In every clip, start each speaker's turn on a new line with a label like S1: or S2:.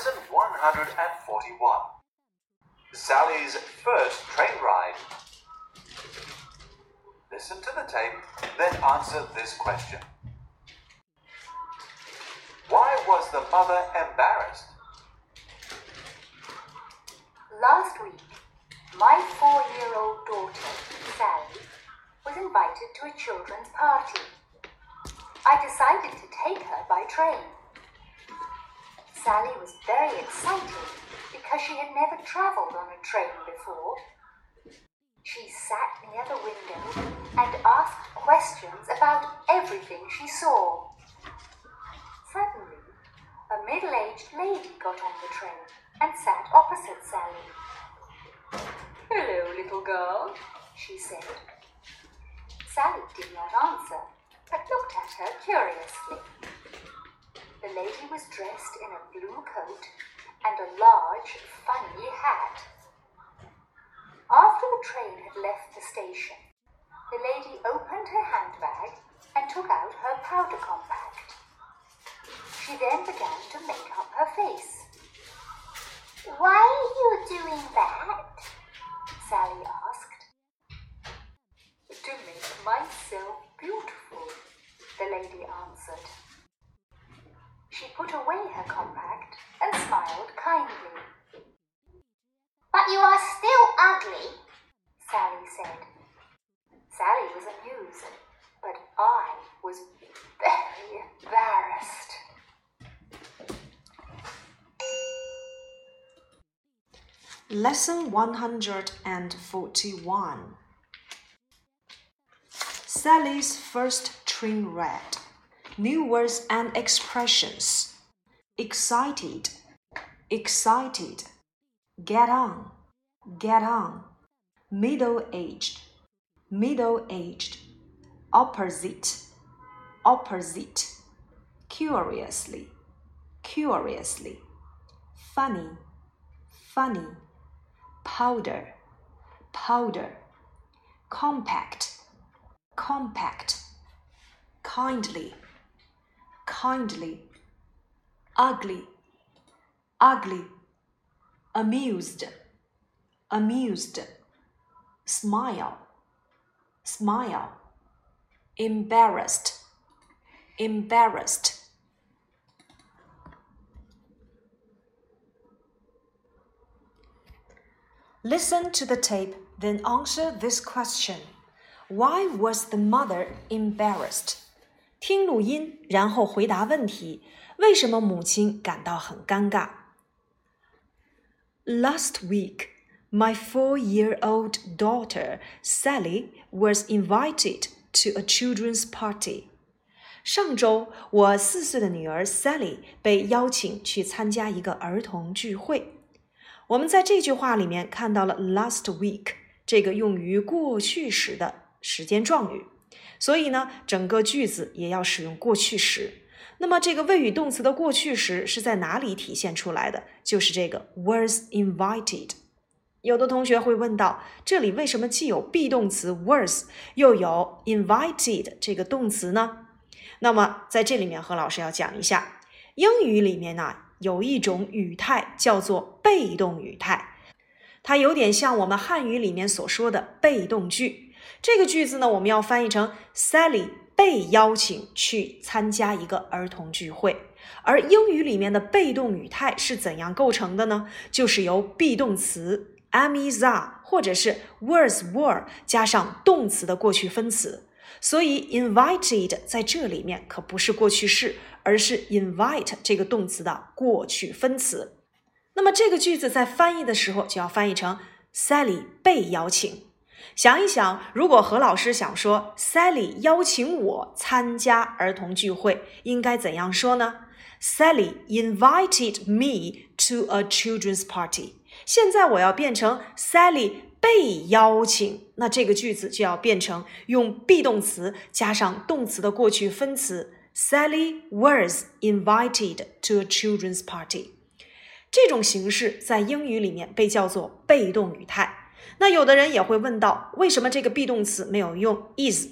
S1: Lesson 141 Sally's first train ride. Listen to the tape, then answer this question. Why was the mother embarrassed?
S2: Last week, my four year old daughter, Sally, was invited to a children's party. I decided to take her by train. Sally was very excited because she had never travelled on a train before. She sat near the window and asked questions about everything she saw. Suddenly, a middle aged lady got on the train and sat opposite Sally. Hello, little girl, she said. Sally did not answer, but looked at her curiously. The lady was dressed in a blue coat and a large, funny hat. After the train had left the station, the lady opened her handbag and took out her powder compact. She then began to make up her face. Why are you doing that? Sally asked. To make myself beautiful, the lady answered. She put away her compact and smiled kindly. But you are still ugly, Sally said. Sally was amused, but I was very embarrassed.
S3: Lesson 141 Sally's first train ride. New words and expressions. Excited, excited. Get on, get on. Middle aged, middle aged. Opposite, opposite. Curiously, curiously. Funny, funny powder, powder, compact, compact, kindly, kindly, ugly, ugly, amused, amused, smile, smile, embarrassed, embarrassed. Listen to the tape, then answer this question. Why was the mother embarrassed? 听录音，然后回答问题。为什么母亲感到很尴尬？Last week, my four-year-old daughter Sally was invited to a children's party. 上周，我四岁的女儿 Sally 被邀请去参加一个儿童聚会。 我们在这句话里面看到了 last week 这个用于过去时的时间状语，所以呢，整个句子也要使用过去时。那么这个谓语动词的过去时是在哪里体现出来的？就是这个 was invited。有的同学会问到，这里为什么既有 be 动词 was，又有 invited 这个动词呢？那么在这里面，何老师要讲一下，英语里面呢。有一种语态叫做被动语态，它有点像我们汉语里面所说的被动句。这个句子呢，我们要翻译成 Sally 被邀请去参加一个儿童聚会。而英语里面的被动语态是怎样构成的呢？就是由 be 动词 am is are 或者是 was were 加上动词的过去分词。所以 invited 在这里面可不是过去式。而是 invite 这个动词的过去分词。那么这个句子在翻译的时候就要翻译成 Sally 被邀请。想一想，如果何老师想说 Sally 邀请我参加儿童聚会，应该怎样说呢？Sally invited me to a children's party。现在我要变成 Sally 被邀请，那这个句子就要变成用 be 动词加上动词的过去分词。Sally was invited to a children's party。这种形式在英语里面被叫做被动语态。那有的人也会问到，为什么这个 be 动词没有用 is？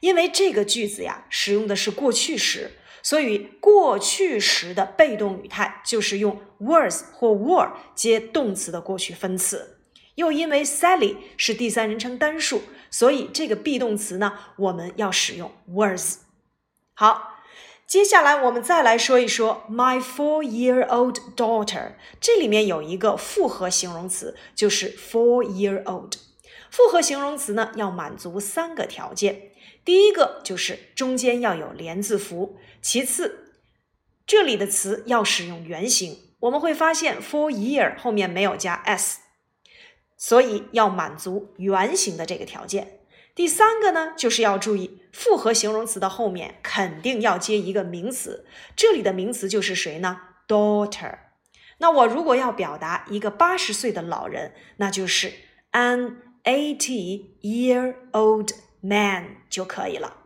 S3: 因为这个句子呀，使用的是过去时，所以过去时的被动语态就是用 was 或 were 接动词的过去分词。又因为 Sally 是第三人称单数，所以这个 be 动词呢，我们要使用 was。好，接下来我们再来说一说 my four-year-old daughter。这里面有一个复合形容词，就是 four-year-old。复合形容词呢，要满足三个条件。第一个就是中间要有连字符，其次，这里的词要使用原形。我们会发现 four-year 后面没有加 s，所以要满足原形的这个条件。第三个呢，就是要注意复合形容词的后面肯定要接一个名词，这里的名词就是谁呢？daughter。那我如果要表达一个八十岁的老人，那就是 an eighty-year-old。man 就可以了。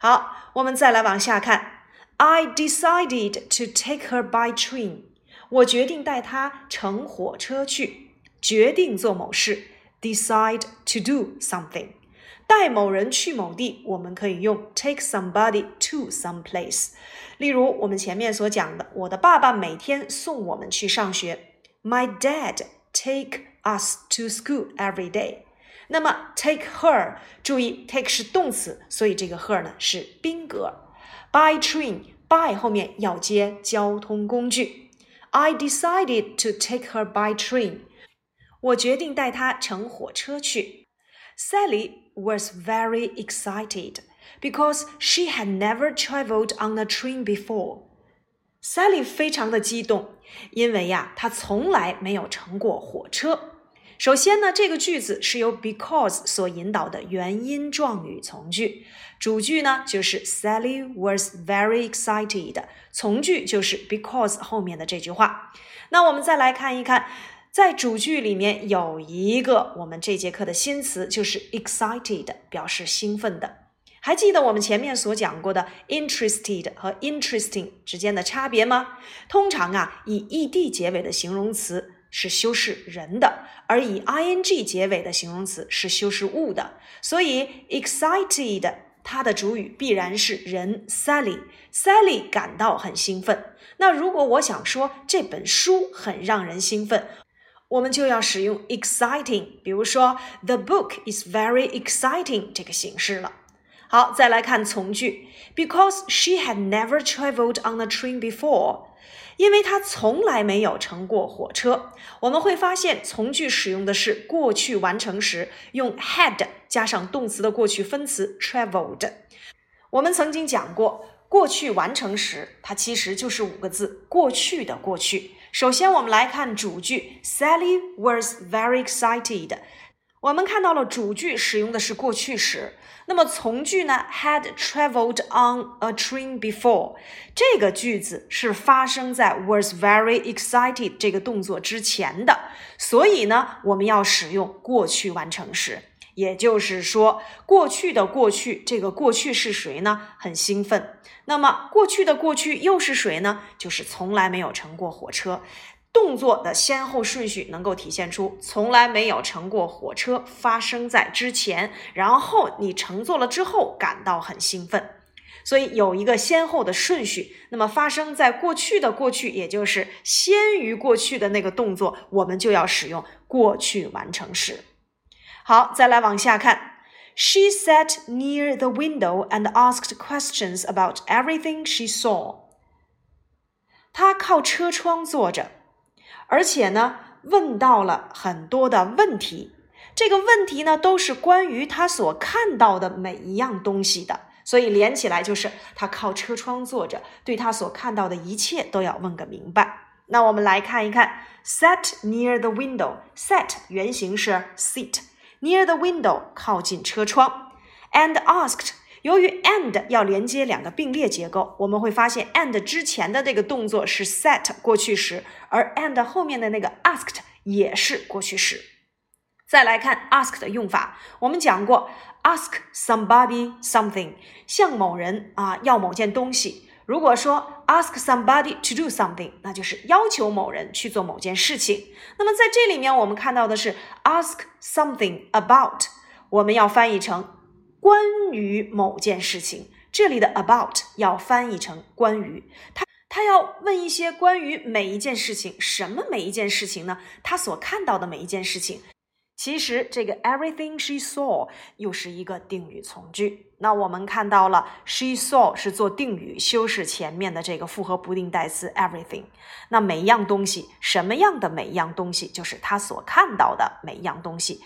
S3: 好，我们再来往下看。I decided to take her by train。我决定带她乘火车去。决定做某事，decide to do something。带某人去某地，我们可以用 take somebody to some place。例如我们前面所讲的，我的爸爸每天送我们去上学。My dad take us to school every day。那么 take her，注意 take 是动词，所以这个 her 呢是宾格。By train，by 后面要接交通工具。I decided to take her by train。 我决定带她乘火车去。Sally was very excited because she had never traveled on a train before. Sally 非常的激动，因为呀，她从来没有乘过火车。首先呢，这个句子是由 because 所引导的原因状语从句，主句呢就是 Sally was very excited，从句就是 because 后面的这句话。那我们再来看一看，在主句里面有一个我们这节课的新词，就是 excited，表示兴奋的。还记得我们前面所讲过的 interested 和 interesting 之间的差别吗？通常啊，以 ed 结尾的形容词。是修饰人的，而以 ing 结尾的形容词是修饰物的。所以 excited 它的主语必然是人 Sally，Sally 感到很兴奋。那如果我想说这本书很让人兴奋，我们就要使用 exciting，比如说 The book is very exciting 这个形式了。好，再来看从句，Because she had never traveled on a train before。因为她从来没有乘过火车，我们会发现从句使用的是过去完成时，用 had 加上动词的过去分词 traveled。我们曾经讲过，过去完成时它其实就是五个字，过去的过去。首先，我们来看主句，Sally was very excited。我们看到了主句使用的是过去时。那么从句呢？Had traveled on a train before，这个句子是发生在 was very excited 这个动作之前的，所以呢，我们要使用过去完成时。也就是说，过去的过去，这个过去是谁呢？很兴奋。那么过去的过去又是谁呢？就是从来没有乘过火车。动作的先后顺序能够体现出从来没有乘过火车发生在之前，然后你乘坐了之后感到很兴奋，所以有一个先后的顺序。那么发生在过去的过去，也就是先于过去的那个动作，我们就要使用过去完成时。好，再来往下看。She sat near the window and asked questions about everything she saw。她靠车窗坐着。而且呢，问到了很多的问题，这个问题呢都是关于他所看到的每一样东西的，所以连起来就是他靠车窗坐着，对他所看到的一切都要问个明白。那我们来看一看，sat near the window，sat 原型是 sit Near the window 靠近车窗，and asked。由于 and 要连接两个并列结构，我们会发现 and 之前的这个动作是 set 过去时，而 and 后面的那个 asked 也是过去时。再来看 ask 的用法，我们讲过 ask somebody something，向某人啊要某件东西。如果说 ask somebody to do something，那就是要求某人去做某件事情。那么在这里面，我们看到的是 ask something about，我们要翻译成。关于某件事情，这里的 about 要翻译成关于，他他要问一些关于每一件事情，什么每一件事情呢？他所看到的每一件事情。其实这个 everything she saw 又是一个定语从句。那我们看到了 she saw 是做定语修饰前面的这个复合不定代词 everything。那每一样东西，什么样的每一样东西，就是她所看到的每一样东西。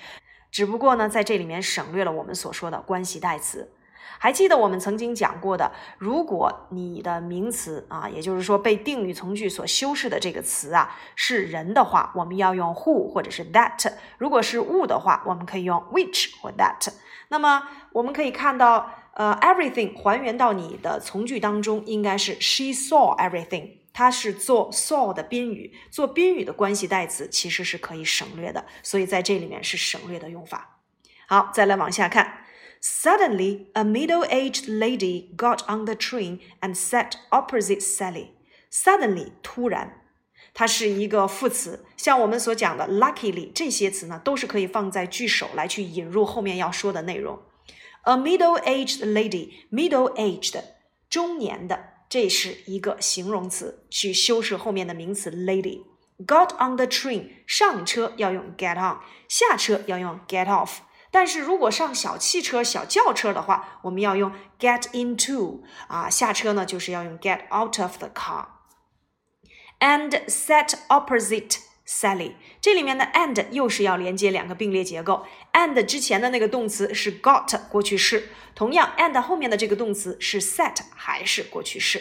S3: 只不过呢，在这里面省略了我们所说的关系代词。还记得我们曾经讲过的，如果你的名词啊，也就是说被定语从句所修饰的这个词啊是人的话，我们要用 who 或者是 that；如果是物的话，我们可以用 which 或 that。那么我们可以看到，呃，everything 还原到你的从句当中，应该是 she saw everything，它是做 saw 的宾语，做宾语的关系代词其实是可以省略的，所以在这里面是省略的用法。好，再来往下看。Suddenly, a middle aged lady got on the train and sat opposite Sally. Suddenly，突然，它是一个副词，像我们所讲的 luckily 这些词呢，都是可以放在句首来去引入后面要说的内容。A middle aged lady，middle aged，中年的，这是一个形容词，去修饰后面的名词 lady。Got on the train，上车要用 get on，下车要用 get off。 但是如果上小汽车、小轿车的话，我们要用 get into 啊，下车呢就是要用 get out of the car。And sat opposite Sally，这里面的 and 又是要连接两个并列结构。and 之前的那个动词是 got 过去式，同样 and 后面的这个动词是 sat 还是过去式。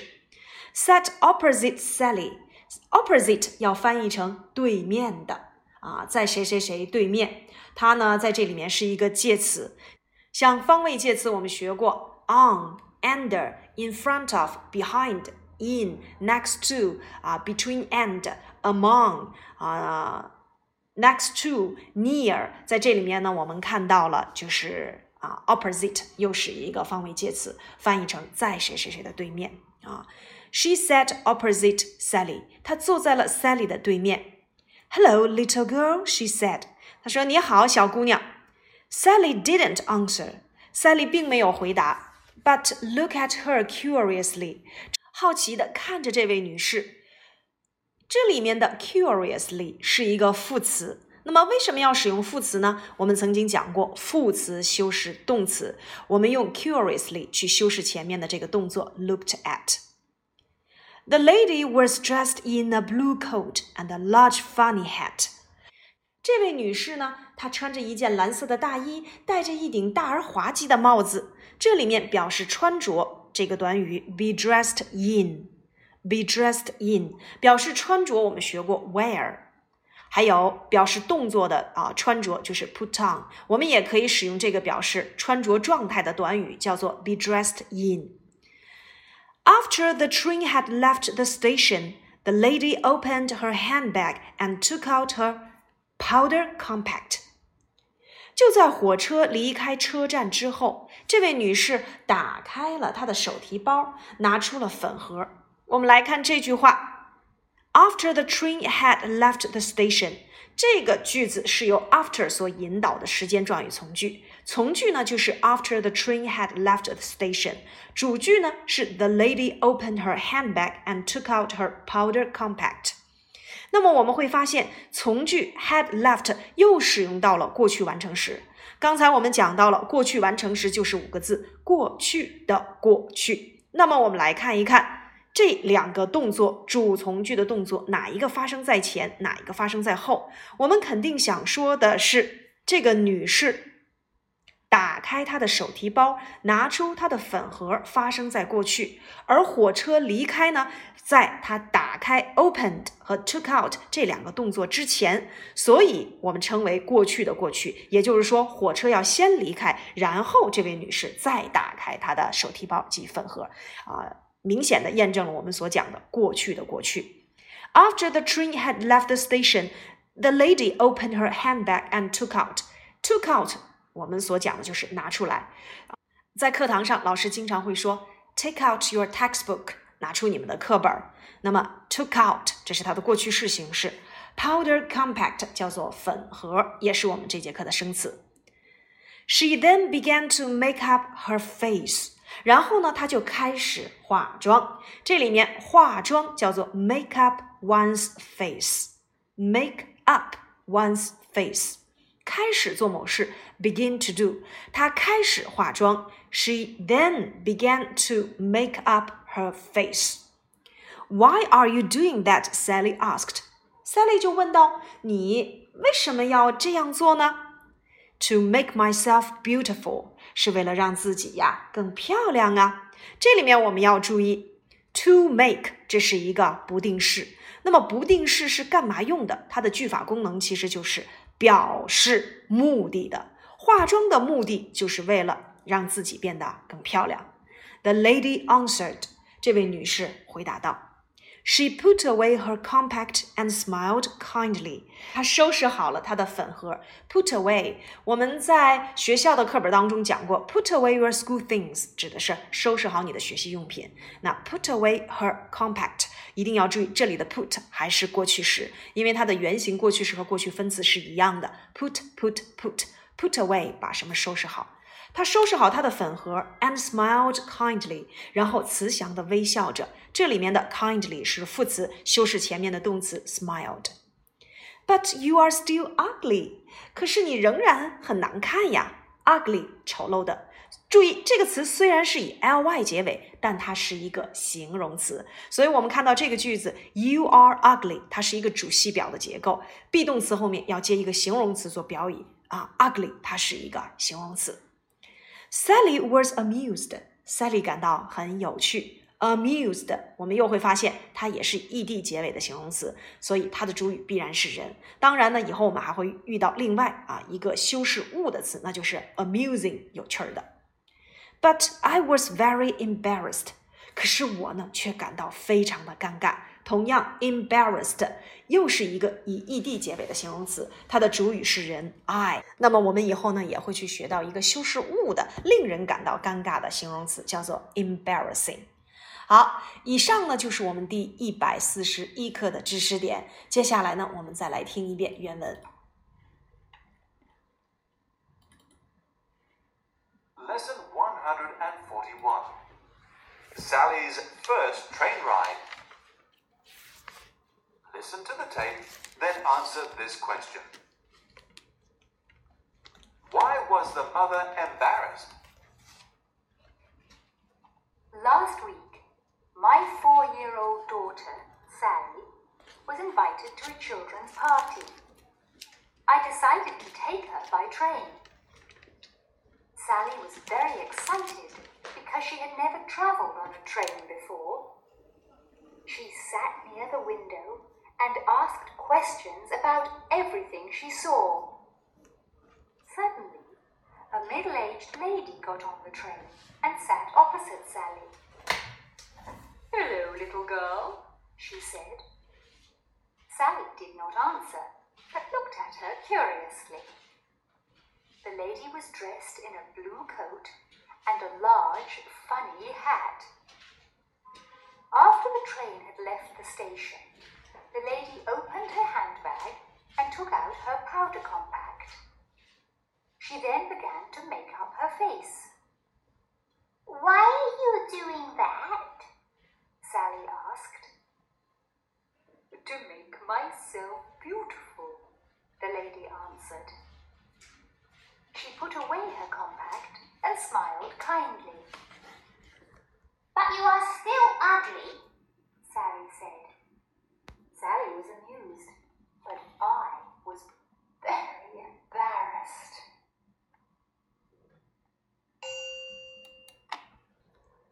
S3: Sat opposite Sally，opposite 要翻译成对面的啊，在谁谁谁对面。它呢，在这里面是一个介词，像方位介词，我们学过 on、under、in front of、behind、in、next to 啊，between and、among 啊，next to、near，在这里面呢，我们看到了就是啊，opposite 又是一个方位介词，翻译成在谁谁谁的对面啊。She sat opposite Sally，她坐在了 Sally 的对面。Hello, little girl, she said. 他说：“你好，小姑娘。” Sally didn't answer. Sally 并没有回答，but look at her curiously，好奇的看着这位女士。这里面的 curiously 是一个副词。那么为什么要使用副词呢？我们曾经讲过，副词修饰动词，我们用 curiously 去修饰前面的这个动作 looked at。The lady was dressed in a blue coat and a large funny hat. 这位女士呢，她穿着一件蓝色的大衣，戴着一顶大而滑稽的帽子。这里面表示穿着这个短语 be dressed in，be dressed in 表示穿着，我们学过 wear。还有表示动作的啊，穿着就是 put on。我们也可以使用这个表示穿着状态的短语，叫做 be dressed in。After the train had left the station, the lady opened her handbag and took out her Powder compact。就在火车离开车站之后，这位女士打开了她的手提包，拿出了粉盒。我们来看这句话：After the train had left the station，这个句子是由 after 所引导的时间状语从句。从句呢就是 After the train had left the station，主句呢是 The lady opened her handbag and took out her powder compact。 那么我们会发现，从句 had left 又使用到了过去完成时。刚才我们讲到了过去完成时就是五个字，过去的过去。那么我们来看一看这两个动作，主从句的动作哪一个发生在前，哪一个发生在后？我们肯定想说的是这个女士。打开他的手提包，拿出他的粉盒，发生在过去；而火车离开呢，在他打开 （opened） 和 took out 这两个动作之前，所以我们称为过去的过去。也就是说，火车要先离开，然后这位女士再打开她的手提包及粉盒，啊，明显的验证了我们所讲的过去的过去。After the train had left the station, the lady opened her handbag and took out. Took out. 我们所讲的就是拿出来，在课堂上，老师经常会说 “take out your textbook”，拿出你们的课本。那么 “took out” 这是它的过去式形式，“powder compact” 叫做粉盒，也是我们这节课的生词。She then began to make up her face。 然后呢，她就开始化妆。这里面化妆叫做 make up one's face，make up one's face， 开始做某事，begin to do。她开始化妆，she then began to make up her face。Why are you doing that? Sally asked. Sally 就问道：“你为什么要这样做呢？”To make myself beautiful 是为了让自己呀更漂亮啊。这里面我们要注意，to make 这是一个不定式。那么不定式是干嘛用的？它的句法功能其实就是 表示目的的。化妆的目的就是为了让自己变得更漂亮。The lady answered. 这位女士回答道。She put away her compact and smiled kindly. 她收拾好了她的粉盒。Put away，我们在学校的课本当中讲过，put away your school things 指的是收拾好你的学习用品。那 put away her compact，一定要注意这里的 put 还是过去时，因为它的原型过去时和过去分词是一样的。Put put put put away，把什么收拾好。 他收拾好他的粉盒，and smiled kindly，然后慈祥的微笑着。这里面的 kindly 是副词，修饰前面的动词 smiled。But you are still ugly，可是你仍然很难看呀，ugly 丑陋的。注意这个词虽然是以 ly 结尾，但它是一个形容词，所以我们看到这个句子 you are ugly，它是一个主系表的结构，be 动词后面要接一个形容词做表语啊，ugly 它是一个形容词。Sally was amused. Sally 感到很有趣。Amused，我们又会发现它也是 ed 结尾的形容词，所以它的主语必然是人。当然呢，以后我们还会遇到另外啊一个修饰物的词，那就是 amusing，有趣儿的。But I was very embarrassed. 可是我呢，却感到非常的尴尬。同样，embarrassed 又是一个以 ed 结尾的形容词，它的主语是人 I。那么我们以后呢也会去学到一个修饰物的令人感到尴尬的形容词，叫做 embarrassing。好，以上呢就是我们第一百四十一课的知识点。接下来呢，我们再来听一遍原文。
S1: Lesson 141 Sally's first train ride. Listen to the tape, then answer this question. Why was the mother embarrassed?
S2: Last week, my four year old daughter, Sally, was invited to a children's party. I decided to take her by train. Sally was very excited because she had never travelled on a train before. She sat near the window and asked questions about everything she saw. Suddenly, a middle aged lady got on the train and sat opposite Sally. Hello, little girl, she said. Sally did not answer, but looked at her curiously. The lady was dressed in a blue coat and a large, funny hat. After the train had left the station, the lady opened her handbag and took out her powder compact.